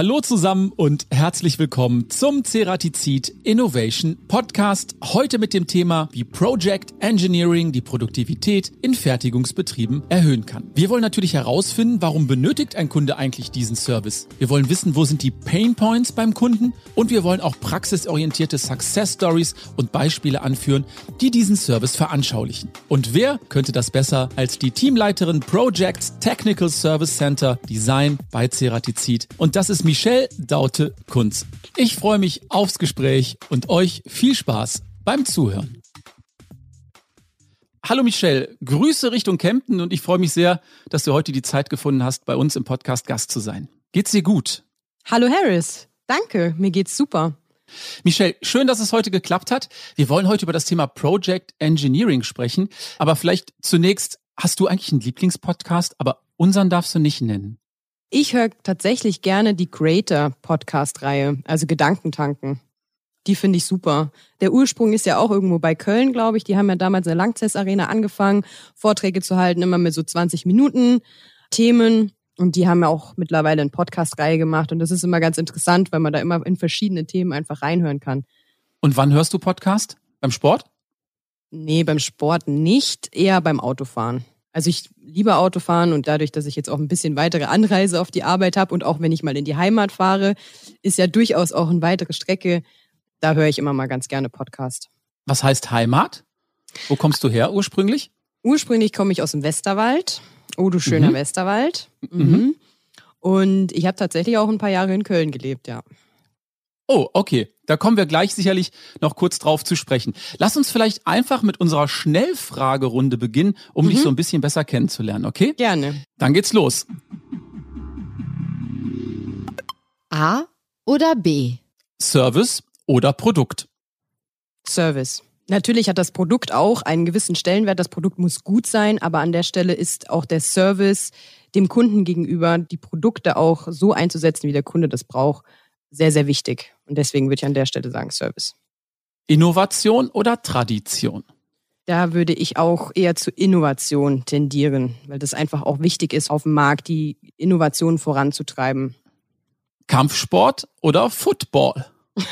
Hallo zusammen und herzlich willkommen zum Ceratizid Innovation Podcast. Heute mit dem Thema, wie Project Engineering die Produktivität in Fertigungsbetrieben erhöhen kann. Wir wollen natürlich herausfinden, warum benötigt ein Kunde eigentlich diesen Service. Wir wollen wissen, wo sind die Pain Points beim Kunden und wir wollen auch praxisorientierte Success Stories und Beispiele anführen, die diesen Service veranschaulichen. Und wer könnte das besser als die Teamleiterin Projects Technical Service Center Design bei Ceratizid? Und das ist ist Michelle Daute Kunz. Ich freue mich aufs Gespräch und euch viel Spaß beim Zuhören. Hallo Michelle, Grüße Richtung Kempten und ich freue mich sehr, dass du heute die Zeit gefunden hast, bei uns im Podcast Gast zu sein. Geht's dir gut? Hallo Harris, danke, mir geht's super. Michelle, schön, dass es heute geklappt hat. Wir wollen heute über das Thema Project Engineering sprechen, aber vielleicht zunächst, hast du eigentlich einen Lieblingspodcast, aber unseren darfst du nicht nennen? Ich höre tatsächlich gerne die Creator-Podcast-Reihe, also Gedankentanken. Die finde ich super. Der Ursprung ist ja auch irgendwo bei Köln, glaube ich. Die haben ja damals in der Langzess-Arena angefangen, Vorträge zu halten, immer mit so 20 Minuten Themen. Und die haben ja auch mittlerweile eine Podcast-Reihe gemacht. Und das ist immer ganz interessant, weil man da immer in verschiedene Themen einfach reinhören kann. Und wann hörst du Podcast? Beim Sport? Nee, beim Sport nicht, eher beim Autofahren. Also ich liebe Autofahren und dadurch, dass ich jetzt auch ein bisschen weitere Anreise auf die Arbeit habe und auch wenn ich mal in die Heimat fahre, ist ja durchaus auch eine weitere Strecke. Da höre ich immer mal ganz gerne Podcast. Was heißt Heimat? Wo kommst du her ursprünglich? Ursprünglich komme ich aus dem Westerwald. Oh, du schöner mhm. Westerwald. Mhm. mhm. Und ich habe tatsächlich auch ein paar Jahre in Köln gelebt, ja. Oh, okay. Da kommen wir gleich sicherlich noch kurz drauf zu sprechen. Lass uns vielleicht einfach mit unserer Schnellfragerunde beginnen, um mhm. dich so ein bisschen besser kennenzulernen, okay? Gerne. Dann geht's los. A oder B? Service oder Produkt? Service. Natürlich hat das Produkt auch einen gewissen Stellenwert. Das Produkt muss gut sein, aber an der Stelle ist auch der Service dem Kunden gegenüber, die Produkte auch so einzusetzen, wie der Kunde das braucht, sehr, sehr wichtig. Und deswegen würde ich an der Stelle sagen Service. Innovation oder Tradition? Da würde ich auch eher zu Innovation tendieren, weil das einfach auch wichtig ist, auf dem Markt die Innovation voranzutreiben. Kampfsport oder Football?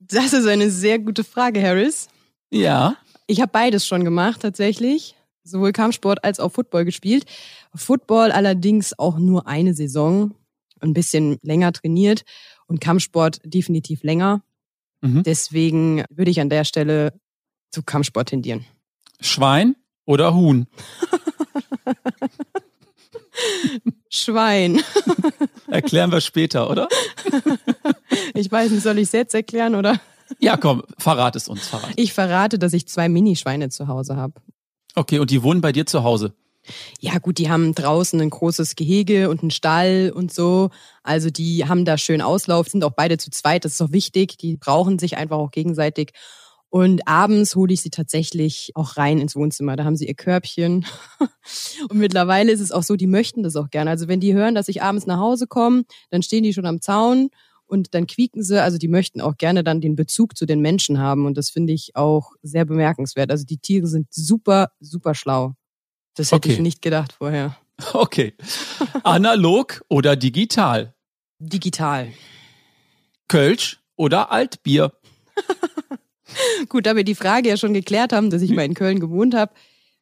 das ist eine sehr gute Frage, Harris. Ja. Ich habe beides schon gemacht, tatsächlich. Sowohl Kampfsport als auch Football gespielt. Football allerdings auch nur eine Saison ein bisschen länger trainiert und Kampfsport definitiv länger. Mhm. Deswegen würde ich an der Stelle zu Kampfsport tendieren. Schwein oder Huhn? Schwein. Erklären wir später, oder? ich weiß nicht, soll ich es jetzt erklären oder? Ja, komm, verrat es uns. Verrat. Ich verrate, dass ich zwei Minischweine zu Hause habe. Okay, und die wohnen bei dir zu Hause? Ja, gut, die haben draußen ein großes Gehege und einen Stall und so. Also die haben da schön Auslauf, sind auch beide zu zweit, das ist auch wichtig. Die brauchen sich einfach auch gegenseitig. Und abends hole ich sie tatsächlich auch rein ins Wohnzimmer. Da haben sie ihr Körbchen. Und mittlerweile ist es auch so, die möchten das auch gerne. Also wenn die hören, dass ich abends nach Hause komme, dann stehen die schon am Zaun und dann quieken sie. Also die möchten auch gerne dann den Bezug zu den Menschen haben. Und das finde ich auch sehr bemerkenswert. Also die Tiere sind super, super schlau. Das hätte okay. ich nicht gedacht vorher. Okay. Analog oder digital? Digital. Kölsch oder Altbier? Gut, da wir die Frage ja schon geklärt haben, dass ich mal in Köln gewohnt habe,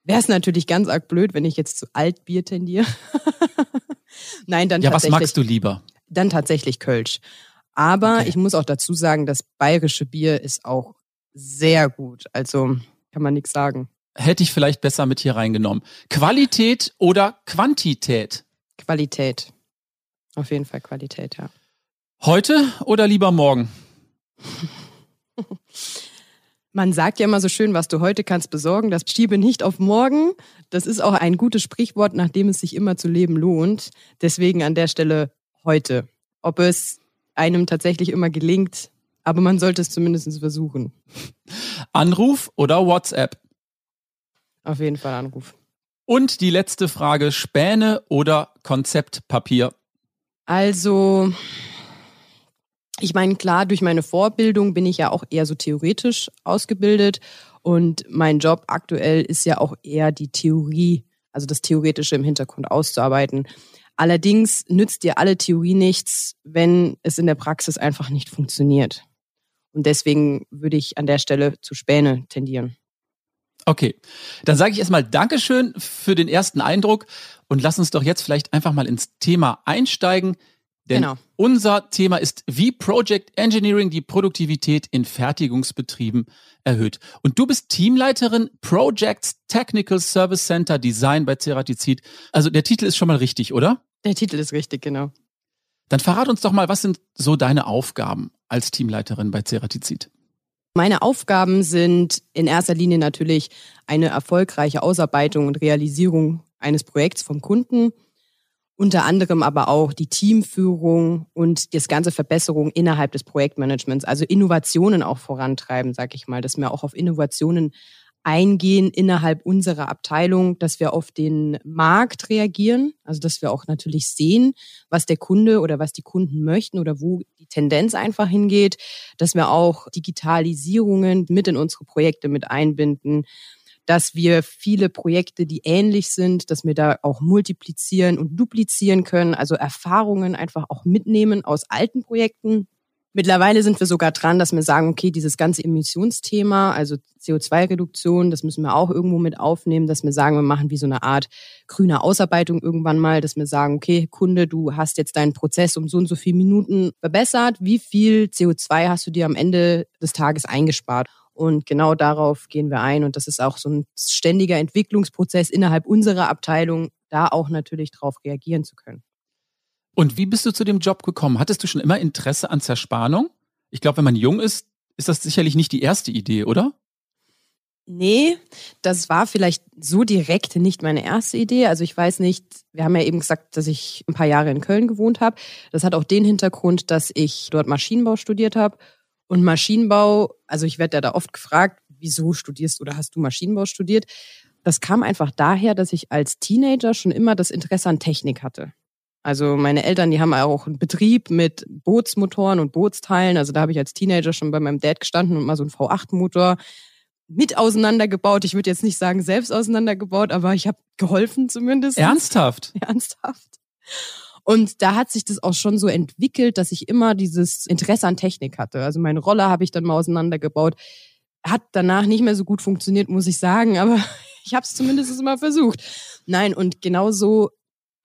wäre es natürlich ganz arg blöd, wenn ich jetzt zu Altbier tendiere. Nein, dann ja, tatsächlich. Ja, was magst du lieber? Dann tatsächlich Kölsch. Aber okay. ich muss auch dazu sagen, das bayerische Bier ist auch sehr gut. Also kann man nichts sagen hätte ich vielleicht besser mit hier reingenommen. Qualität oder Quantität? Qualität. Auf jeden Fall Qualität, ja. Heute oder lieber morgen? Man sagt ja immer so schön, was du heute kannst besorgen, das schiebe nicht auf morgen. Das ist auch ein gutes Sprichwort, nachdem es sich immer zu leben lohnt. Deswegen an der Stelle heute. Ob es einem tatsächlich immer gelingt, aber man sollte es zumindest versuchen. Anruf oder WhatsApp? Auf jeden Fall Anruf. Und die letzte Frage, Späne oder Konzeptpapier? Also, ich meine, klar, durch meine Vorbildung bin ich ja auch eher so theoretisch ausgebildet und mein Job aktuell ist ja auch eher die Theorie, also das Theoretische im Hintergrund auszuarbeiten. Allerdings nützt dir alle Theorie nichts, wenn es in der Praxis einfach nicht funktioniert. Und deswegen würde ich an der Stelle zu Späne tendieren. Okay, dann sage ich erstmal Dankeschön für den ersten Eindruck und lass uns doch jetzt vielleicht einfach mal ins Thema einsteigen. Denn genau. unser Thema ist, wie Project Engineering die Produktivität in Fertigungsbetrieben erhöht. Und du bist Teamleiterin Projects Technical Service Center Design bei Ceratizid. Also der Titel ist schon mal richtig, oder? Der Titel ist richtig, genau. Dann verrat uns doch mal, was sind so deine Aufgaben als Teamleiterin bei Ceratizid? Meine Aufgaben sind in erster Linie natürlich eine erfolgreiche Ausarbeitung und Realisierung eines Projekts vom Kunden, unter anderem aber auch die Teamführung und das ganze Verbesserung innerhalb des Projektmanagements, also Innovationen auch vorantreiben, sag ich mal, dass wir auch auf Innovationen eingehen innerhalb unserer Abteilung, dass wir auf den Markt reagieren, also dass wir auch natürlich sehen, was der Kunde oder was die Kunden möchten oder wo die Tendenz einfach hingeht, dass wir auch Digitalisierungen mit in unsere Projekte mit einbinden, dass wir viele Projekte, die ähnlich sind, dass wir da auch multiplizieren und duplizieren können, also Erfahrungen einfach auch mitnehmen aus alten Projekten Mittlerweile sind wir sogar dran, dass wir sagen, okay, dieses ganze Emissionsthema, also CO2-Reduktion, das müssen wir auch irgendwo mit aufnehmen, dass wir sagen, wir machen wie so eine Art grüne Ausarbeitung irgendwann mal, dass wir sagen, okay, Kunde, du hast jetzt deinen Prozess um so und so viele Minuten verbessert. Wie viel CO2 hast du dir am Ende des Tages eingespart? Und genau darauf gehen wir ein. Und das ist auch so ein ständiger Entwicklungsprozess innerhalb unserer Abteilung, da auch natürlich darauf reagieren zu können. Und wie bist du zu dem Job gekommen? Hattest du schon immer Interesse an Zerspannung? Ich glaube, wenn man jung ist, ist das sicherlich nicht die erste Idee, oder? Nee, das war vielleicht so direkt nicht meine erste Idee. Also ich weiß nicht, wir haben ja eben gesagt, dass ich ein paar Jahre in Köln gewohnt habe. Das hat auch den Hintergrund, dass ich dort Maschinenbau studiert habe. Und Maschinenbau, also ich werde ja da oft gefragt, wieso studierst oder hast du Maschinenbau studiert? Das kam einfach daher, dass ich als Teenager schon immer das Interesse an Technik hatte. Also meine Eltern, die haben auch einen Betrieb mit Bootsmotoren und Bootsteilen. Also da habe ich als Teenager schon bei meinem Dad gestanden und mal so einen V8-Motor mit auseinandergebaut. Ich würde jetzt nicht sagen selbst auseinandergebaut, aber ich habe geholfen zumindest. Ernsthaft? Ernsthaft. Und da hat sich das auch schon so entwickelt, dass ich immer dieses Interesse an Technik hatte. Also meine Roller habe ich dann mal auseinandergebaut. Hat danach nicht mehr so gut funktioniert, muss ich sagen, aber ich habe es zumindest immer versucht. Nein, und genauso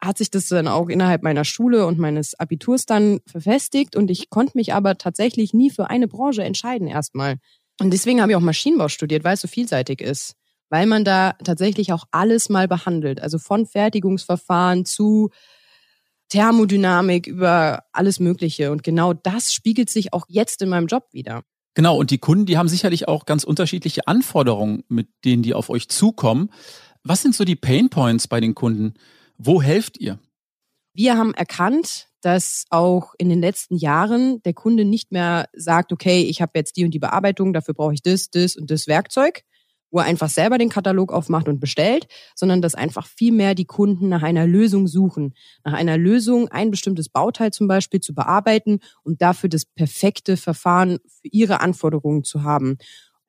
hat sich das dann auch innerhalb meiner Schule und meines Abiturs dann verfestigt und ich konnte mich aber tatsächlich nie für eine Branche entscheiden erstmal. Und deswegen habe ich auch Maschinenbau studiert, weil es so vielseitig ist. Weil man da tatsächlich auch alles mal behandelt. Also von Fertigungsverfahren zu Thermodynamik über alles Mögliche. Und genau das spiegelt sich auch jetzt in meinem Job wieder. Genau, und die Kunden, die haben sicherlich auch ganz unterschiedliche Anforderungen, mit denen die auf euch zukommen. Was sind so die Pain Points bei den Kunden? Wo helft ihr? Wir haben erkannt, dass auch in den letzten Jahren der Kunde nicht mehr sagt, okay, ich habe jetzt die und die Bearbeitung, dafür brauche ich das, das und das Werkzeug, wo er einfach selber den Katalog aufmacht und bestellt, sondern dass einfach viel mehr die Kunden nach einer Lösung suchen, nach einer Lösung, ein bestimmtes Bauteil zum Beispiel zu bearbeiten und dafür das perfekte Verfahren für ihre Anforderungen zu haben.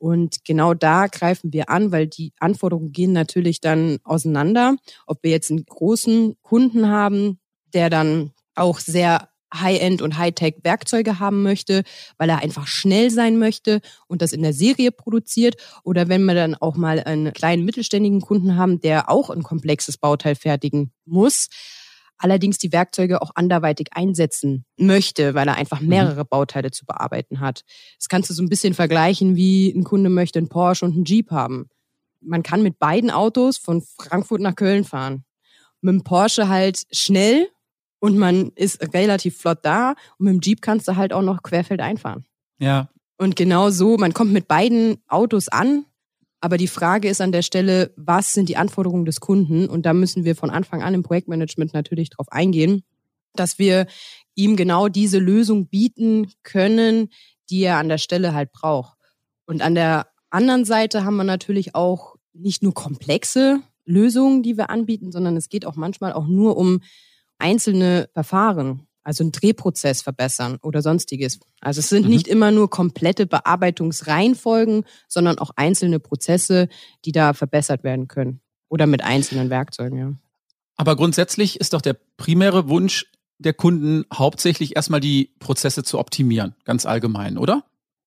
Und genau da greifen wir an, weil die Anforderungen gehen natürlich dann auseinander. Ob wir jetzt einen großen Kunden haben, der dann auch sehr High-End und High-Tech-Werkzeuge haben möchte, weil er einfach schnell sein möchte und das in der Serie produziert. Oder wenn wir dann auch mal einen kleinen mittelständigen Kunden haben, der auch ein komplexes Bauteil fertigen muss, allerdings die Werkzeuge auch anderweitig einsetzen möchte, weil er einfach mhm. mehrere Bauteile zu bearbeiten hat. Das kannst du so ein bisschen vergleichen, wie ein Kunde möchte einen Porsche und einen Jeep haben. Man kann mit beiden Autos von Frankfurt nach Köln fahren. Mit dem Porsche halt schnell und man ist relativ flott da und mit dem Jeep kannst du halt auch noch querfeld einfahren. Ja. Und genau so, man kommt mit beiden Autos an, aber die Frage ist an der Stelle, was sind die Anforderungen des Kunden? Und da müssen wir von Anfang an im Projektmanagement natürlich darauf eingehen, dass wir ihm genau diese Lösung bieten können, die er an der Stelle halt braucht. Und an der anderen Seite haben wir natürlich auch nicht nur komplexe Lösungen, die wir anbieten, sondern es geht auch manchmal auch nur um einzelne Verfahren also einen Drehprozess verbessern oder sonstiges. Also es sind mhm. nicht immer nur komplette Bearbeitungsreihenfolgen, sondern auch einzelne Prozesse, die da verbessert werden können oder mit einzelnen Werkzeugen, ja. Aber grundsätzlich ist doch der primäre Wunsch der Kunden hauptsächlich erstmal die Prozesse zu optimieren, ganz allgemein, oder?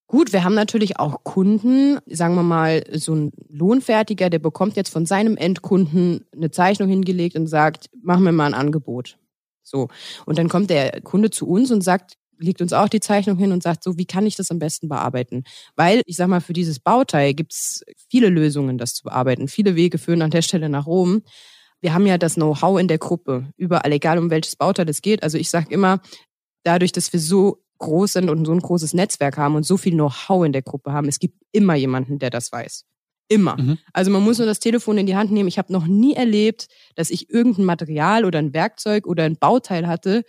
Gut, wir haben natürlich auch Kunden, sagen wir mal, so ein Lohnfertiger, der bekommt jetzt von seinem Endkunden eine Zeichnung hingelegt und sagt, mach mir mal ein Angebot. So. Und dann kommt der Kunde zu uns und sagt, legt uns auch die Zeichnung hin und sagt so, wie kann ich das am besten bearbeiten? Weil, ich sag mal, für dieses Bauteil gibt's viele Lösungen, das zu bearbeiten. Viele Wege führen an der Stelle nach Rom. Wir haben ja das Know-how in der Gruppe, überall, egal um welches Bauteil es geht. Also ich sage immer, dadurch, dass wir so groß sind und so ein großes Netzwerk haben und so viel Know-how in der Gruppe haben, es gibt immer jemanden, der das weiß. Immer. Mhm. Also man muss nur das Telefon in die Hand nehmen. Ich habe noch nie erlebt, dass ich irgendein Material oder ein Werkzeug oder ein Bauteil hatte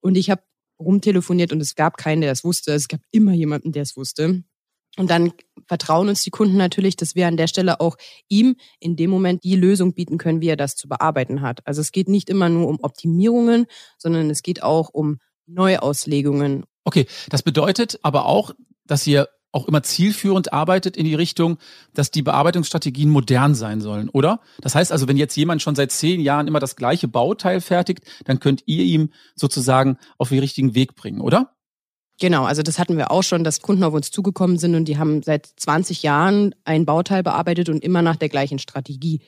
und ich habe rumtelefoniert und es gab keinen, der es wusste. Es gab immer jemanden, der es wusste. Und dann vertrauen uns die Kunden natürlich, dass wir an der Stelle auch ihm in dem Moment die Lösung bieten können, wie er das zu bearbeiten hat. Also es geht nicht immer nur um Optimierungen, sondern es geht auch um Neuauslegungen. Okay, das bedeutet aber auch, dass ihr auch immer zielführend arbeitet in die Richtung, dass die Bearbeitungsstrategien modern sein sollen, oder? Das heißt also, wenn jetzt jemand schon seit zehn Jahren immer das gleiche Bauteil fertigt, dann könnt ihr ihm sozusagen auf den richtigen Weg bringen, oder? Genau, also das hatten wir auch schon, dass Kunden auf uns zugekommen sind und die haben seit 20 Jahren ein Bauteil bearbeitet und immer nach der gleichen Strategie.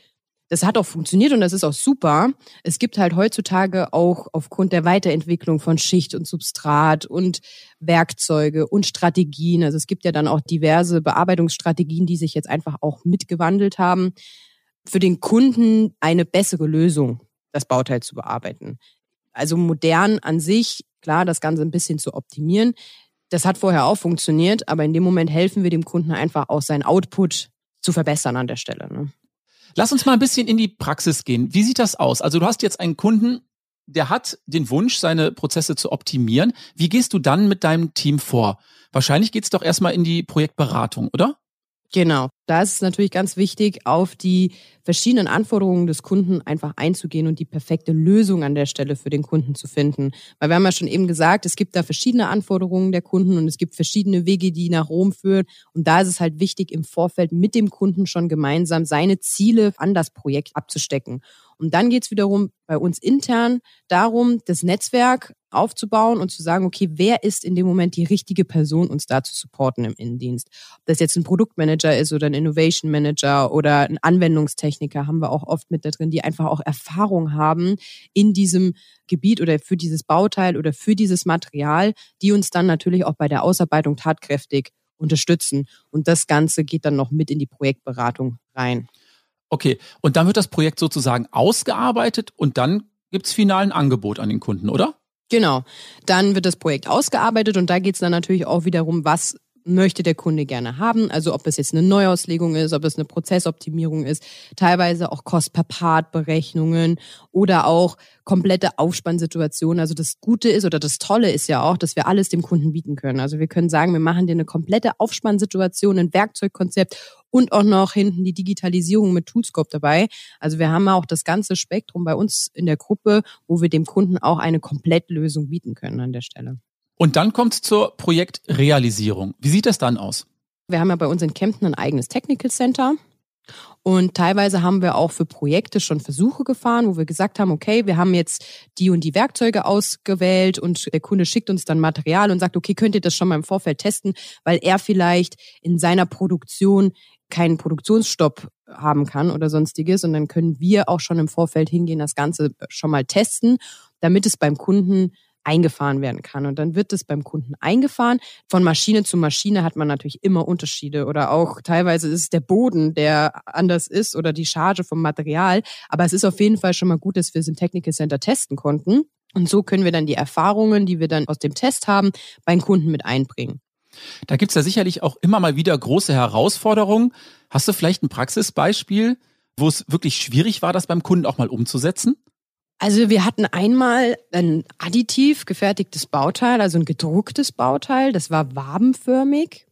Das hat auch funktioniert und das ist auch super. Es gibt halt heutzutage auch aufgrund der Weiterentwicklung von Schicht und Substrat und Werkzeuge und Strategien. Also es gibt ja dann auch diverse Bearbeitungsstrategien, die sich jetzt einfach auch mitgewandelt haben, für den Kunden eine bessere Lösung, das Bauteil zu bearbeiten. Also modern an sich, klar, das Ganze ein bisschen zu optimieren. Das hat vorher auch funktioniert, aber in dem Moment helfen wir dem Kunden einfach auch seinen Output zu verbessern an der Stelle. Ne? Lass uns mal ein bisschen in die Praxis gehen. Wie sieht das aus? Also du hast jetzt einen Kunden, der hat den Wunsch, seine Prozesse zu optimieren. Wie gehst du dann mit deinem Team vor? Wahrscheinlich geht's doch erstmal in die Projektberatung, oder? Genau. Da ist es natürlich ganz wichtig, auf die verschiedenen Anforderungen des Kunden einfach einzugehen und die perfekte Lösung an der Stelle für den Kunden zu finden. Weil wir haben ja schon eben gesagt, es gibt da verschiedene Anforderungen der Kunden und es gibt verschiedene Wege, die nach Rom führen. Und da ist es halt wichtig, im Vorfeld mit dem Kunden schon gemeinsam seine Ziele an das Projekt abzustecken. Und dann geht es wiederum bei uns intern darum, das Netzwerk aufzubauen und zu sagen, okay, wer ist in dem Moment die richtige Person, uns da zu supporten im Innendienst? Ob das jetzt ein Produktmanager ist oder ein Innovation Manager oder ein Anwendungstechniker haben wir auch oft mit da drin, die einfach auch Erfahrung haben in diesem Gebiet oder für dieses Bauteil oder für dieses Material, die uns dann natürlich auch bei der Ausarbeitung tatkräftig unterstützen. Und das Ganze geht dann noch mit in die Projektberatung rein. Okay, und dann wird das Projekt sozusagen ausgearbeitet und dann gibt's final ein Angebot an den Kunden, oder? Genau. Dann wird das Projekt ausgearbeitet und da geht es dann natürlich auch wiederum, was möchte der Kunde gerne haben. Also ob es jetzt eine Neuauslegung ist, ob es eine Prozessoptimierung ist, teilweise auch Cost per Part Berechnungen oder auch komplette Aufspannsituationen. Also das Gute ist oder das Tolle ist ja auch, dass wir alles dem Kunden bieten können. Also wir können sagen, wir machen dir eine komplette Aufspannsituation, ein Werkzeugkonzept und auch noch hinten die Digitalisierung mit Toolscope dabei. Also wir haben auch das ganze Spektrum bei uns in der Gruppe, wo wir dem Kunden auch eine Komplettlösung bieten können an der Stelle. Und dann kommt es zur Projektrealisierung. Wie sieht das dann aus? Wir haben ja bei uns in Kempten ein eigenes Technical Center. Und teilweise haben wir auch für Projekte schon Versuche gefahren, wo wir gesagt haben, okay, wir haben jetzt die und die Werkzeuge ausgewählt und der Kunde schickt uns dann Material und sagt, okay, könnt ihr das schon mal im Vorfeld testen, weil er vielleicht in seiner Produktion keinen Produktionsstopp haben kann oder sonstiges. Und dann können wir auch schon im Vorfeld hingehen, das Ganze schon mal testen, damit es beim Kunden eingefahren werden kann. Und dann wird es beim Kunden eingefahren. Von Maschine zu Maschine hat man natürlich immer Unterschiede oder auch teilweise ist es der Boden, der anders ist oder die Charge vom Material. Aber es ist auf jeden Fall schon mal gut, dass wir es im Technical Center testen konnten. Und so können wir dann die Erfahrungen, die wir dann aus dem Test haben, beim Kunden mit einbringen. Da gibt's ja sicherlich auch immer mal wieder große Herausforderungen. Hast du vielleicht ein Praxisbeispiel, wo es wirklich schwierig war, das beim Kunden auch mal umzusetzen? Also wir hatten einmal ein additiv gefertigtes Bauteil, also ein gedrucktes Bauteil, das war wabenförmig.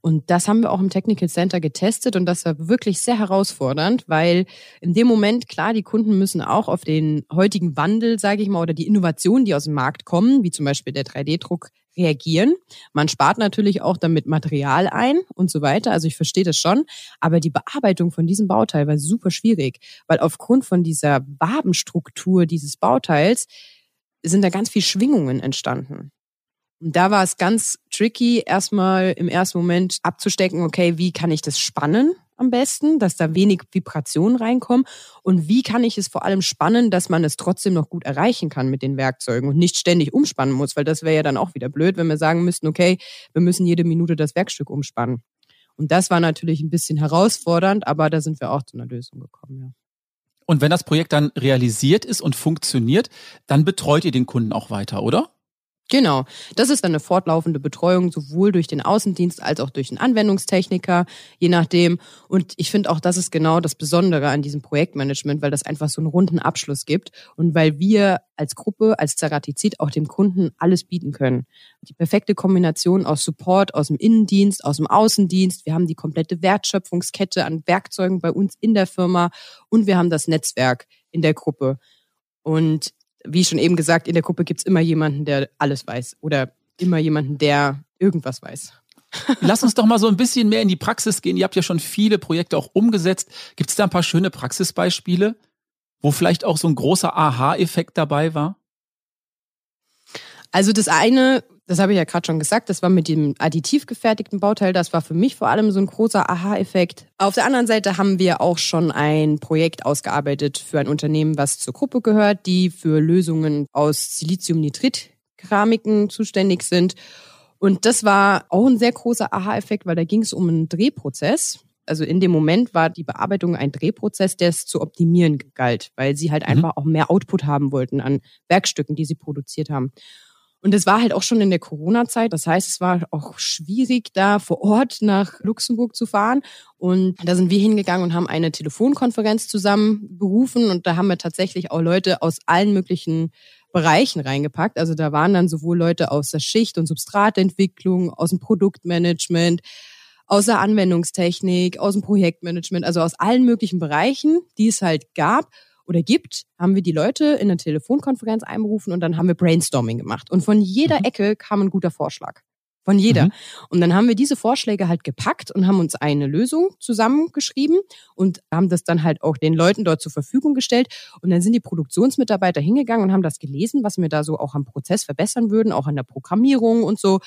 Und das haben wir auch im Technical Center getestet und das war wirklich sehr herausfordernd, weil in dem Moment, klar, die Kunden müssen auch auf den heutigen Wandel, sage ich mal, oder die Innovationen, die aus dem Markt kommen, wie zum Beispiel der 3D-Druck, reagieren. Man spart natürlich auch damit Material ein und so weiter. Also ich verstehe das schon. Aber die Bearbeitung von diesem Bauteil war super schwierig, weil aufgrund von dieser Wabenstruktur dieses Bauteils sind da ganz viel Schwingungen entstanden. Und da war es ganz tricky, erstmal im ersten Moment abzustecken, okay, wie kann ich das spannen am besten, dass da wenig Vibrationen reinkommen und wie kann ich es vor allem spannen, dass man es trotzdem noch gut erreichen kann mit den Werkzeugen und nicht ständig umspannen muss, weil das wäre ja dann auch wieder blöd, wenn wir sagen müssten, okay, wir müssen jede Minute das Werkstück umspannen. Und das war natürlich ein bisschen herausfordernd, aber da sind wir auch zu einer Lösung gekommen, ja. Und wenn das Projekt dann realisiert ist und funktioniert, dann betreut ihr den Kunden auch weiter, oder? Genau. Das ist dann eine fortlaufende Betreuung, sowohl durch den Außendienst als auch durch den Anwendungstechniker, je nachdem. Und ich finde auch, das ist genau das Besondere an diesem Projektmanagement, weil das einfach so einen runden Abschluss gibt und weil wir als Gruppe, als Ceratizid auch dem Kunden alles bieten können. Die perfekte Kombination aus Support, aus dem Innendienst, aus dem Außendienst. Wir haben die komplette Wertschöpfungskette an Werkzeugen bei uns in der Firma und wir haben das Netzwerk in der Gruppe. Und wie schon eben gesagt, in der Gruppe gibt es immer jemanden, der alles weiß oder immer jemanden, der irgendwas weiß. Lass uns doch mal so ein bisschen mehr in die Praxis gehen. Ihr habt ja schon viele Projekte auch umgesetzt. Gibt es da ein paar schöne Praxisbeispiele, wo vielleicht auch so ein großer Aha-Effekt dabei war? Also das eine, das habe ich ja gerade schon gesagt, das war mit dem additiv gefertigten Bauteil, das war für mich vor allem so ein großer Aha-Effekt. Auf der anderen Seite haben wir auch schon ein Projekt ausgearbeitet für ein Unternehmen, was zur Gruppe gehört, die für Lösungen aus Siliziumnitrit-Keramiken zuständig sind. Und das war auch ein sehr großer Aha-Effekt, weil da ging es um einen Drehprozess. Also in dem Moment war die Bearbeitung ein Drehprozess, der es zu optimieren galt, weil sie halt mhm. einfach auch mehr Output haben wollten an Werkstücken, die sie produziert haben. Und es war halt auch schon in der Corona-Zeit. Das heißt, es war auch schwierig, da vor Ort nach Luxemburg zu fahren. Und da sind wir hingegangen und haben eine Telefonkonferenz zusammen berufen. Und da haben wir tatsächlich auch Leute aus allen möglichen Bereichen reingepackt. Also da waren dann sowohl Leute aus der Schicht- und Substratentwicklung, aus dem Produktmanagement, aus der Anwendungstechnik, aus dem Projektmanagement, also aus allen möglichen Bereichen, die es halt gab oder gibt, haben wir die Leute in eine Telefonkonferenz einberufen und dann haben wir Brainstorming gemacht. Und von jeder mhm. Ecke kam ein guter Vorschlag. Von jeder. Mhm. Und dann haben wir diese Vorschläge halt gepackt und haben uns eine Lösung zusammengeschrieben und haben das dann halt auch den Leuten dort zur Verfügung gestellt. Und dann sind die Produktionsmitarbeiter hingegangen und haben das gelesen, was wir da so auch am Prozess verbessern würden, auch an der Programmierung und so.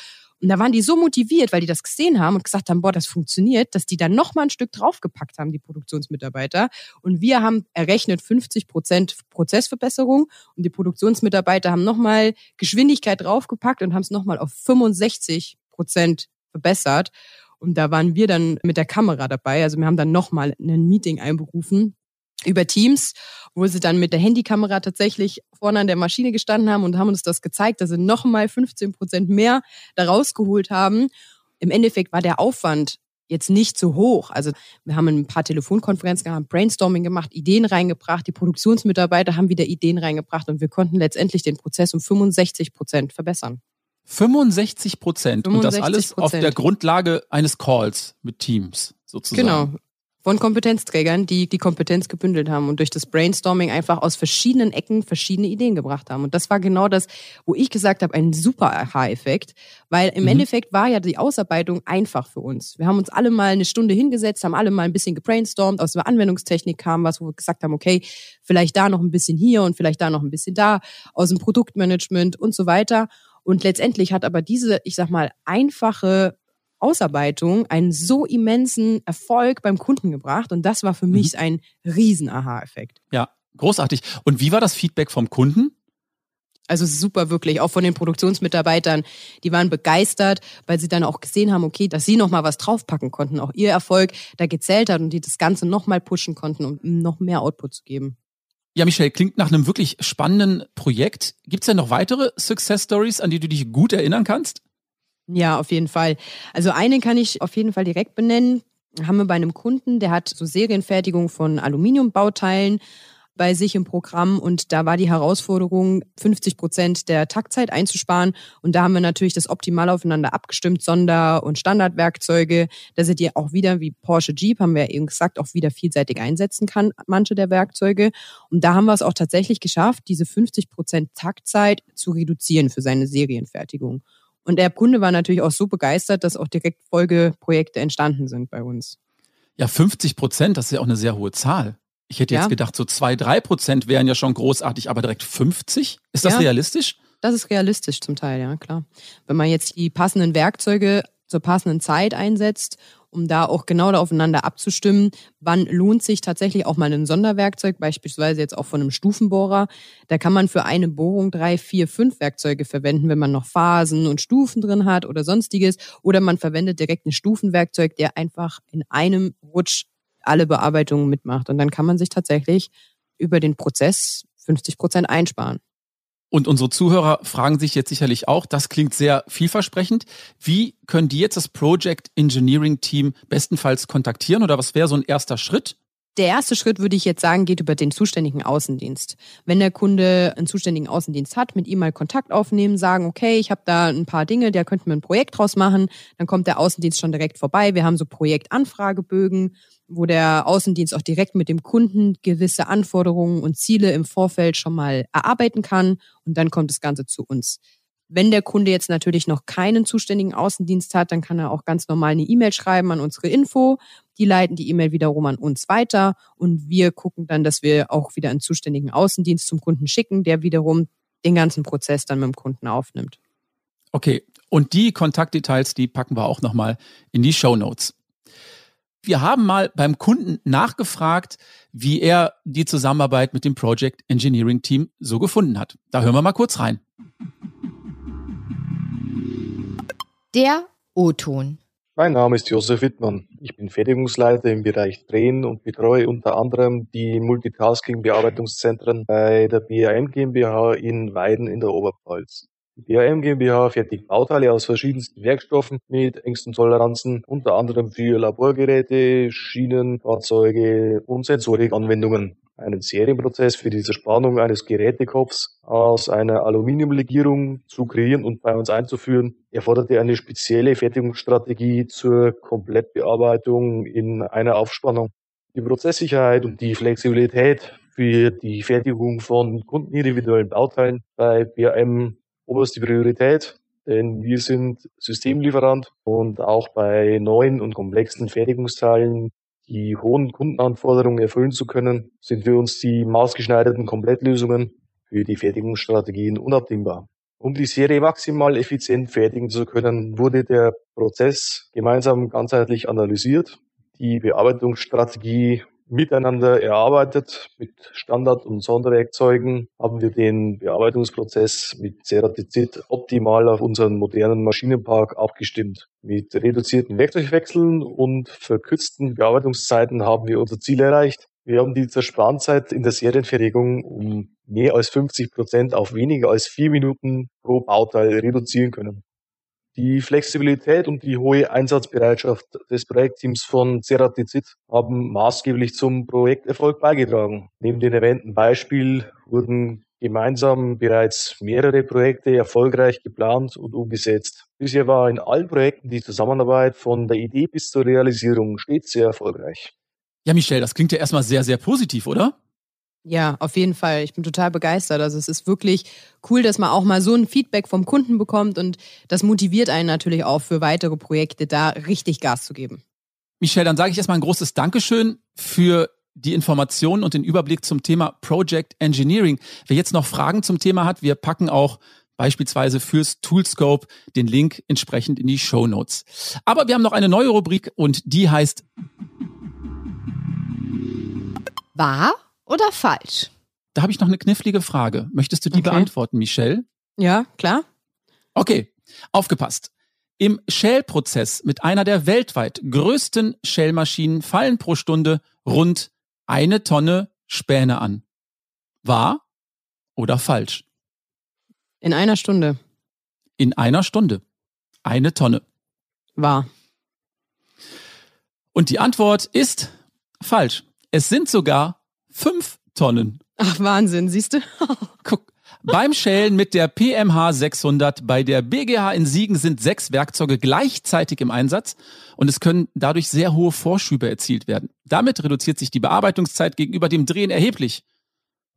Und da waren die so motiviert, weil die das gesehen haben und gesagt haben, boah, das funktioniert, dass die dann noch mal ein Stück draufgepackt haben, die Produktionsmitarbeiter. Und wir haben errechnet 50 Prozent Prozessverbesserung und die Produktionsmitarbeiter haben noch mal Geschwindigkeit draufgepackt und haben es noch mal auf 65 Prozent verbessert. Und da waren wir dann mit der Kamera dabei. Also wir haben dann noch mal ein Meeting einberufen über Teams, wo sie dann mit der Handykamera tatsächlich vorne an der Maschine gestanden haben und haben uns das gezeigt, dass sie nochmal 15 Prozent mehr da rausgeholt haben. Im Endeffekt war der Aufwand jetzt nicht so hoch. Also wir haben ein paar Telefonkonferenzen gehabt, Brainstorming gemacht, Ideen reingebracht, die Produktionsmitarbeiter haben wieder Ideen reingebracht und wir konnten letztendlich den Prozess um 65 Prozent verbessern. 65 Prozent und das alles auf der Grundlage eines Calls mit Teams sozusagen. Genau, von Kompetenzträgern, die die Kompetenz gebündelt haben und durch das Brainstorming einfach aus verschiedenen Ecken verschiedene Ideen gebracht haben. Und das war genau das, wo ich gesagt habe, ein super Aha-Effekt, weil im mhm. Endeffekt war ja die Ausarbeitung einfach für uns. Wir haben uns alle mal eine Stunde hingesetzt, haben alle mal ein bisschen gebrainstormt, aus der Anwendungstechnik kam was, wo wir gesagt haben, okay, vielleicht da noch ein bisschen hier und vielleicht da noch ein bisschen da, aus dem Produktmanagement und so weiter. Und letztendlich hat aber diese, ich sag mal, einfache Ausarbeitung einen so immensen Erfolg beim Kunden gebracht und das war für mich mhm. ein riesen Aha-Effekt. Ja, großartig. Und wie war das Feedback vom Kunden? Also super wirklich, auch von den Produktionsmitarbeitern, die waren begeistert, weil sie dann auch gesehen haben, okay, dass sie noch mal was draufpacken konnten, auch ihr Erfolg da gezählt hat und die das Ganze noch mal pushen konnten, um noch mehr Output zu geben. Ja, Michelle, klingt nach einem wirklich spannenden Projekt. Gibt es denn noch weitere Success Stories, an die du dich gut erinnern kannst? Ja, auf jeden Fall. Also eine kann ich auf jeden Fall direkt benennen. Haben wir bei einem Kunden, der hat so Serienfertigung von Aluminiumbauteilen bei sich im Programm und da war die Herausforderung, 50 Prozent der Taktzeit einzusparen. Und da haben wir natürlich das optimal aufeinander abgestimmt, Sonder- und Standardwerkzeuge, dass er die auch wieder, wie Porsche Jeep, haben wir eben gesagt, auch wieder vielseitig einsetzen kann, manche der Werkzeuge. Und da haben wir es auch tatsächlich geschafft, diese 50 Prozent Taktzeit zu reduzieren für seine Serienfertigung. Und der Kunde war natürlich auch so begeistert, dass auch direkt Folgeprojekte entstanden sind bei uns. Ja, 50 Prozent, das ist ja auch eine sehr hohe Zahl. Ich hätte jetzt ja. gedacht, so zwei, drei Prozent wären ja schon großartig, aber direkt 50? Ist das ja, realistisch? Das ist realistisch zum Teil, ja, klar. Wenn man jetzt die passenden Werkzeuge zur passenden Zeit einsetzt um da auch genau da aufeinander abzustimmen, wann lohnt sich tatsächlich auch mal ein Sonderwerkzeug, beispielsweise jetzt auch von einem Stufenbohrer. Da kann man für eine Bohrung drei, vier, fünf Werkzeuge verwenden, wenn man noch Phasen und Stufen drin hat oder sonstiges. Oder man verwendet direkt ein Stufenwerkzeug, der einfach in einem Rutsch alle Bearbeitungen mitmacht. Und dann kann man sich tatsächlich über den Prozess 50 Prozent einsparen. Und unsere Zuhörer fragen sich jetzt sicherlich auch, das klingt sehr vielversprechend. Wie können die jetzt das Project Engineering Team bestenfalls kontaktieren oder was wäre so ein erster Schritt? Der erste Schritt, würde ich jetzt sagen, geht über den zuständigen Außendienst. Wenn der Kunde einen zuständigen Außendienst hat, mit ihm mal Kontakt aufnehmen, sagen, okay, ich habe da ein paar Dinge, der könnte mir ein Projekt draus machen, dann kommt der Außendienst schon direkt vorbei. Wir haben so Projektanfragebögen, wo der Außendienst auch direkt mit dem Kunden gewisse Anforderungen und Ziele im Vorfeld schon mal erarbeiten kann und dann kommt das Ganze zu uns. Wenn der Kunde jetzt natürlich noch keinen zuständigen Außendienst hat, dann kann er auch ganz normal eine E-Mail schreiben an unsere Info. Die leiten die E-Mail wiederum an uns weiter und wir gucken dann, dass wir auch wieder einen zuständigen Außendienst zum Kunden schicken, der wiederum den ganzen Prozess dann mit dem Kunden aufnimmt. Okay, und die Kontaktdetails, die packen wir auch nochmal in die Show Notes. Wir haben mal beim Kunden nachgefragt, wie er die Zusammenarbeit mit dem Project Engineering Team so gefunden hat. Da hören wir mal kurz rein. Der O-Ton. Mein Name ist Josef Wittmann. Ich bin Fertigungsleiter im Bereich Drehen und betreue unter anderem die Multitasking-Bearbeitungszentren bei der BAM GmbH in Weiden in der Oberpfalz. Die BAM GmbH fertigt Bauteile aus verschiedensten Werkstoffen mit engsten Toleranzen, unter anderem für Laborgeräte, Schienen, Fahrzeuge und Sensorikanwendungen. Einen Serienprozess für die Zerspannung eines Gerätekopfs aus einer Aluminiumlegierung zu kreieren und bei uns einzuführen, erforderte eine spezielle Fertigungsstrategie zur Komplettbearbeitung in einer Aufspannung. Die Prozesssicherheit und die Flexibilität für die Fertigung von kundenindividuellen Bauteilen bei BAM oberste Priorität, denn wir sind Systemlieferant und auch bei neuen und komplexen Fertigungsteilen die hohen Kundenanforderungen erfüllen zu können, sind für uns die maßgeschneiderten Komplettlösungen für die Fertigungsstrategien unabdingbar. Um die Serie maximal effizient fertigen zu können, wurde der Prozess gemeinsam ganzheitlich analysiert. Die Bearbeitungsstrategie miteinander erarbeitet. Mit Standard- und Sonderwerkzeugen haben wir den Bearbeitungsprozess mit Ceratizid optimal auf unseren modernen Maschinenpark abgestimmt. Mit reduzierten Werkzeugwechseln und verkürzten Bearbeitungszeiten haben wir unser Ziel erreicht. Wir haben die Zersparenzeit in der Serienfertigung um mehr als 50 Prozent auf weniger als vier Minuten pro Bauteil reduzieren können. Die Flexibilität und die hohe Einsatzbereitschaft des Projektteams von Ceratizid haben maßgeblich zum Projekterfolg beigetragen. Neben dem erwähnten Beispiel wurden gemeinsam bereits mehrere Projekte erfolgreich geplant und umgesetzt. Bisher war in allen Projekten die Zusammenarbeit von der Idee bis zur Realisierung stets sehr erfolgreich. Ja, Michelle, das klingt ja erstmal sehr, sehr positiv, oder? Ja, auf jeden Fall. Ich bin total begeistert. Also es ist wirklich cool, dass man auch mal so ein Feedback vom Kunden bekommt und das motiviert einen natürlich auch für weitere Projekte da richtig Gas zu geben. Michelle, dann sage ich erstmal ein großes Dankeschön für die Informationen und den Überblick zum Thema Project Engineering. Wer jetzt noch Fragen zum Thema hat, wir packen auch beispielsweise fürs Toolscope den Link entsprechend in die Show Notes. Aber wir haben noch eine neue Rubrik und die heißt Wahr oder falsch? Da habe ich noch eine knifflige Frage. Möchtest du die okay. beantworten, Michelle? Ja, klar. Okay, aufgepasst. Im Shell-Prozess mit einer der weltweit größten Shell-Maschinen fallen pro Stunde rund eine Tonne Späne an. Wahr oder falsch? In einer Stunde. In einer Stunde. Eine Tonne. Wahr. Und die Antwort ist falsch. Es sind sogar fünf Tonnen. Ach, Wahnsinn, siehst du? Guck. Beim Schälen mit der PMH 600 bei der BGH in Siegen sind sechs Werkzeuge gleichzeitig im Einsatz und es können dadurch sehr hohe Vorschübe erzielt werden. Damit reduziert sich die Bearbeitungszeit gegenüber dem Drehen erheblich.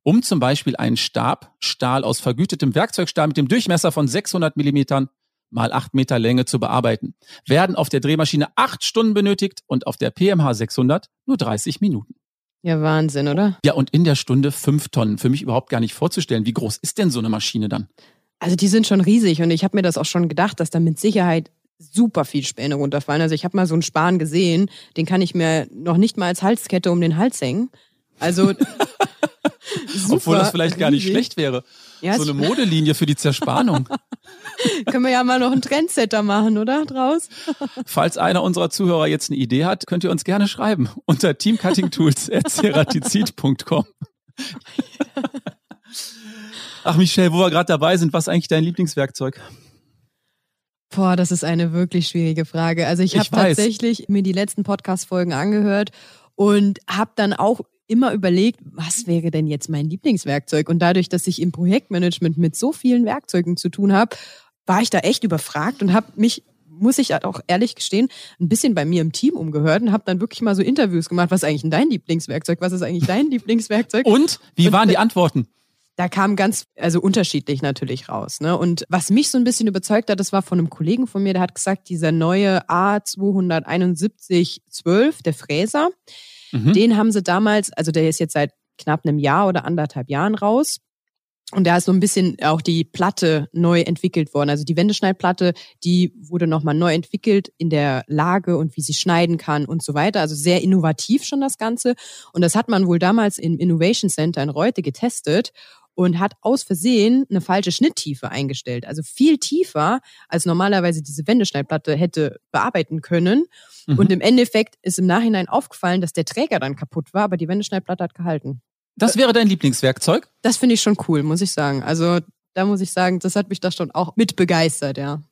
Um zum Beispiel einen Stab, Stahl aus vergütetem Werkzeugstahl mit dem Durchmesser von 600 Millimetern mal acht Meter Länge zu bearbeiten. Werden auf der Drehmaschine acht Stunden benötigt und auf der PMH 600 nur 30 Minuten. Ja, Wahnsinn, oder? Ja, und in der Stunde fünf Tonnen. Für mich überhaupt gar nicht vorzustellen. Wie groß ist denn so eine Maschine dann? Also die sind schon riesig und ich habe mir das auch schon gedacht, dass da mit Sicherheit super viel Späne runterfallen. Also ich habe mal so einen Span gesehen, den kann ich mir noch nicht mal als Halskette um den Hals hängen. Also Obwohl das vielleicht gar nicht schlecht wäre. Ja, so eine Modelinie für die Zerspannung. Können wir ja mal noch einen Trendsetter machen, oder? Draus? Falls einer unserer Zuhörer jetzt eine Idee hat, könnt ihr uns gerne schreiben unter teamcuttingtools.ceratizid.com. Ach, Michelle, wo wir gerade dabei sind, was ist eigentlich dein Lieblingswerkzeug? Boah, das ist eine wirklich schwierige Frage. Also ich habe tatsächlich mir die letzten Podcast-Folgen angehört und habe dann auch immer überlegt, was wäre denn jetzt mein Lieblingswerkzeug? Und dadurch, dass ich im Projektmanagement mit so vielen Werkzeugen zu tun habe, war ich da echt überfragt und habe mich muss ich auch ehrlich gestehen, ein bisschen bei mir im Team umgehört und habe dann wirklich mal so Interviews gemacht. Was ist eigentlich dein Lieblingswerkzeug? Was ist eigentlich dein Lieblingswerkzeug? Und wie waren die Antworten? Da kam ganz, also unterschiedlich natürlich raus. Ne? Und was mich so ein bisschen überzeugt hat, das war von einem Kollegen von mir, der hat gesagt, dieser neue A27112, der Fräser, mhm. den haben sie damals, also der ist jetzt seit knapp einem Jahr oder anderthalb Jahren raus. Und da ist so ein bisschen auch die Platte neu entwickelt worden. Also die Wendeschneidplatte, die wurde nochmal neu entwickelt in der Lage und wie sie schneiden kann und so weiter. Also sehr innovativ schon das Ganze. Und das hat man wohl damals im Innovation Center in Reute getestet und hat aus Versehen eine falsche Schnitttiefe eingestellt. Also viel tiefer, als normalerweise diese Wendeschneidplatte hätte bearbeiten können. Mhm. Und im Endeffekt ist im Nachhinein aufgefallen, dass der Träger dann kaputt war, aber die Wendeschneidplatte hat gehalten. Das wäre dein Lieblingswerkzeug? Das finde ich schon cool, muss ich sagen. Also da muss ich sagen, das hat mich da schon auch mit begeistert, ja.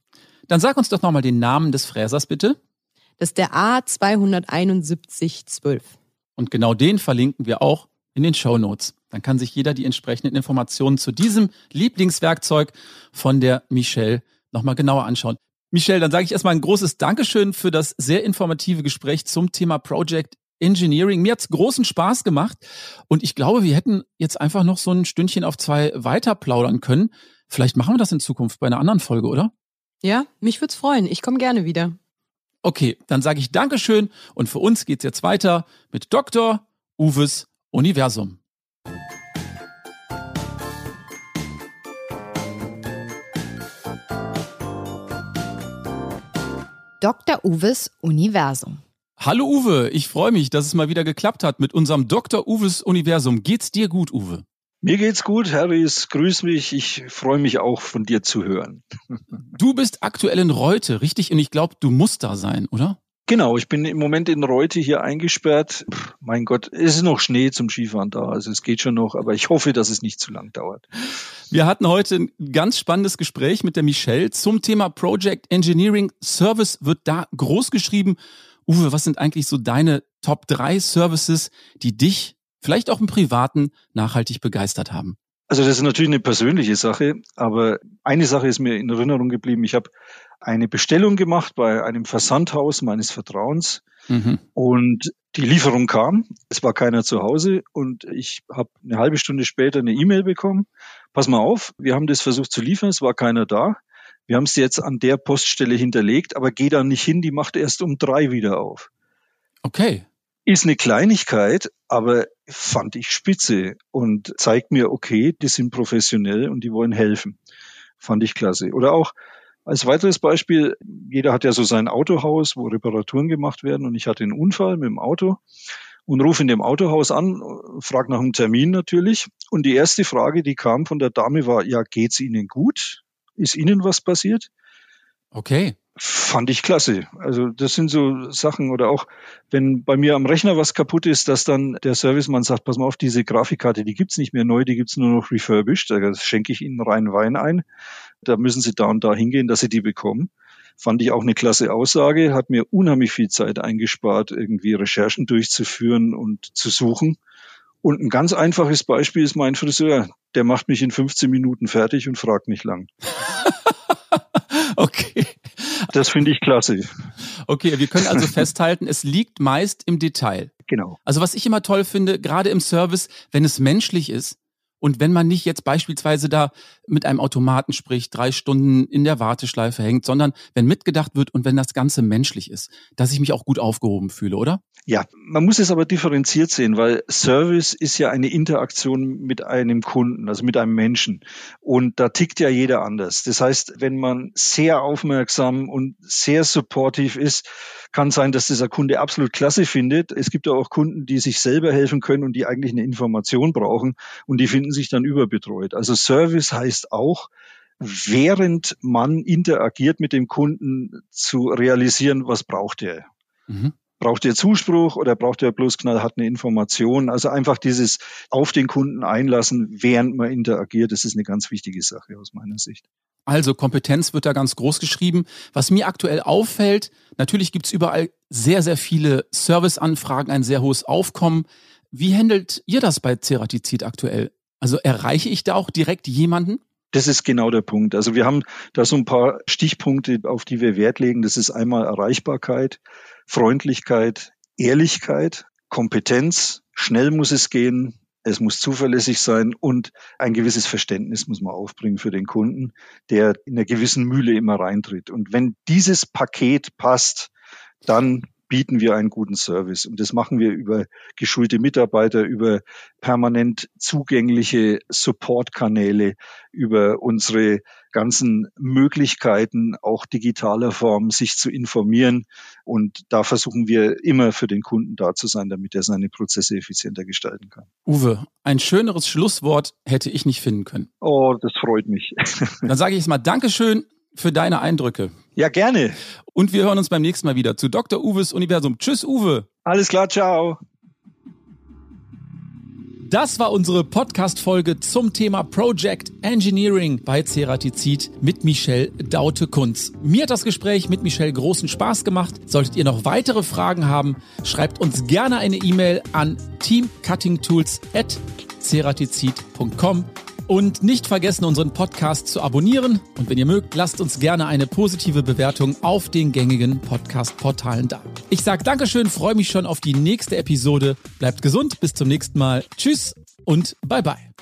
Dann sag uns doch nochmal den Namen des Fräsers, bitte. Das ist der A27112. Und genau den verlinken wir auch in den Show Notes. Dann kann sich jeder die entsprechenden Informationen zu diesem Lieblingswerkzeug von der Michelle nochmal genauer anschauen. Michelle, dann sage ich erstmal ein großes Dankeschön für das sehr informative Gespräch zum Thema Project Engineering. Mir hat's großen Spaß gemacht und ich glaube, wir hätten jetzt einfach noch so ein Stündchen auf zwei weiter plaudern können. Vielleicht machen wir das in Zukunft bei einer anderen Folge, oder? Ja, mich würde es freuen. Ich komme gerne wieder. Okay, dann sage ich Dankeschön und für uns geht's jetzt weiter mit Dr. Uwes Universum. Dr. Uwes Universum. Hallo Uwe, ich freue mich, dass es mal wieder geklappt hat mit unserem Dr. Uwes Universum. Geht's dir gut, Uwe? Mir geht's gut, Harris. Grüß mich. Ich freue mich auch von dir zu hören. Du bist aktuell in Reute, richtig? Und ich glaube, du musst da sein, oder? Genau, ich bin im Moment in Reute hier eingesperrt. Pff, mein Gott, es ist noch Schnee zum Skifahren da, also es geht schon noch, aber ich hoffe, dass es nicht zu lang dauert. Wir hatten heute ein ganz spannendes Gespräch mit der Michelle zum Thema Project Engineering. Service wird da groß geschrieben Uwe, was sind eigentlich so deine Top 3 Services, die dich vielleicht auch im Privaten nachhaltig begeistert haben? Also das ist natürlich eine persönliche Sache, aber eine Sache ist mir in Erinnerung geblieben. Ich habe eine Bestellung gemacht bei einem Versandhaus meines Vertrauens mhm. und die Lieferung kam. Es war keiner zu Hause und ich habe eine halbe Stunde später eine E-Mail bekommen. Pass mal auf, wir haben das versucht zu liefern, es war keiner da. Wir haben es jetzt an der Poststelle hinterlegt, aber geh da nicht hin, die macht erst um drei wieder auf. Okay. Ist eine Kleinigkeit, aber fand ich spitze und zeigt mir, okay, die sind professionell und die wollen helfen. Fand ich klasse. Oder auch als weiteres Beispiel, jeder hat ja so sein Autohaus, wo Reparaturen gemacht werden und ich hatte einen Unfall mit dem Auto und rufe in dem Autohaus an, frage nach einem Termin natürlich und die erste Frage, die kam von der Dame war, ja, geht's Ihnen gut? Ist Ihnen was passiert? Okay. Fand ich klasse. Also das sind so Sachen oder auch, wenn bei mir am Rechner was kaputt ist, dass dann der Servicemann sagt, pass mal auf, diese Grafikkarte, die gibt's nicht mehr neu, die gibt's nur noch refurbished, da schenke ich Ihnen rein Wein ein. Da müssen Sie da und da hingehen, dass Sie die bekommen. Fand ich auch eine klasse Aussage, hat mir unheimlich viel Zeit eingespart, irgendwie Recherchen durchzuführen und zu suchen. Und ein ganz einfaches Beispiel ist mein Friseur. Der macht mich in 15 Minuten fertig und fragt nicht lang. okay. Das finde ich klasse. Okay, wir können also festhalten, es liegt meist im Detail. Genau. Also was ich immer toll finde, gerade im Service, wenn es menschlich ist, und wenn man nicht jetzt beispielsweise da mit einem Automaten spricht, drei Stunden in der Warteschleife hängt, sondern wenn mitgedacht wird und wenn das Ganze menschlich ist, dass ich mich auch gut aufgehoben fühle, oder? Ja, man muss es aber differenziert sehen, weil Service ist ja eine Interaktion mit einem Kunden, also mit einem Menschen. Und da tickt ja jeder anders. Das heißt, wenn man sehr aufmerksam und sehr supportiv ist, kann sein, dass dieser Kunde absolut klasse findet. Es gibt ja auch Kunden, die sich selber helfen können und die eigentlich eine Information brauchen und die finden sich dann überbetreut. Also Service heißt auch, während man interagiert mit dem Kunden zu realisieren, was braucht er. Mhm. Braucht er Zuspruch oder braucht er bloß knallhart eine Information? Also einfach dieses auf den Kunden einlassen, während man interagiert, das ist eine ganz wichtige Sache aus meiner Sicht. Also Kompetenz wird da ganz groß geschrieben. Was mir aktuell auffällt, natürlich gibt's überall sehr, sehr viele Serviceanfragen, ein sehr hohes Aufkommen. Wie handelt ihr das bei Ceratizid aktuell? Also erreiche ich da auch direkt jemanden? Das ist genau der Punkt. Also wir haben da so ein paar Stichpunkte, auf die wir Wert legen. Das ist einmal Erreichbarkeit, Freundlichkeit, Ehrlichkeit, Kompetenz. Schnell muss es gehen, es muss zuverlässig sein und ein gewisses Verständnis muss man aufbringen für den Kunden, der in einer gewissen Mühle immer reintritt. Und wenn dieses Paket passt, dann bieten wir einen guten Service. Und das machen wir über geschulte Mitarbeiter, über permanent zugängliche Supportkanäle, über unsere ganzen Möglichkeiten, auch digitaler Form, sich zu informieren. Und da versuchen wir immer für den Kunden da zu sein, damit er seine Prozesse effizienter gestalten kann. Uwe, ein schöneres Schlusswort hätte ich nicht finden können. Oh, das freut mich. Dann sage ich jetzt mal Dankeschön für deine Eindrücke. Ja, gerne. Und wir hören uns beim nächsten Mal wieder zu Dr. Uwes Universum. Tschüss, Uwe. Alles klar, ciao. Das war unsere Podcast-Folge zum Thema Project Engineering bei Ceratizid mit Michelle Daute-Kunz. Mir hat das Gespräch mit Michelle großen Spaß gemacht. Solltet ihr noch weitere Fragen haben, schreibt uns gerne eine E-Mail an teamcuttingtools.ceratizid.com. Und nicht vergessen, unseren Podcast zu abonnieren. Und wenn ihr mögt, lasst uns gerne eine positive Bewertung auf den gängigen Podcast-Portalen da. Ich sage Dankeschön, freue mich schon auf die nächste Episode. Bleibt gesund, bis zum nächsten Mal. Tschüss und bye bye.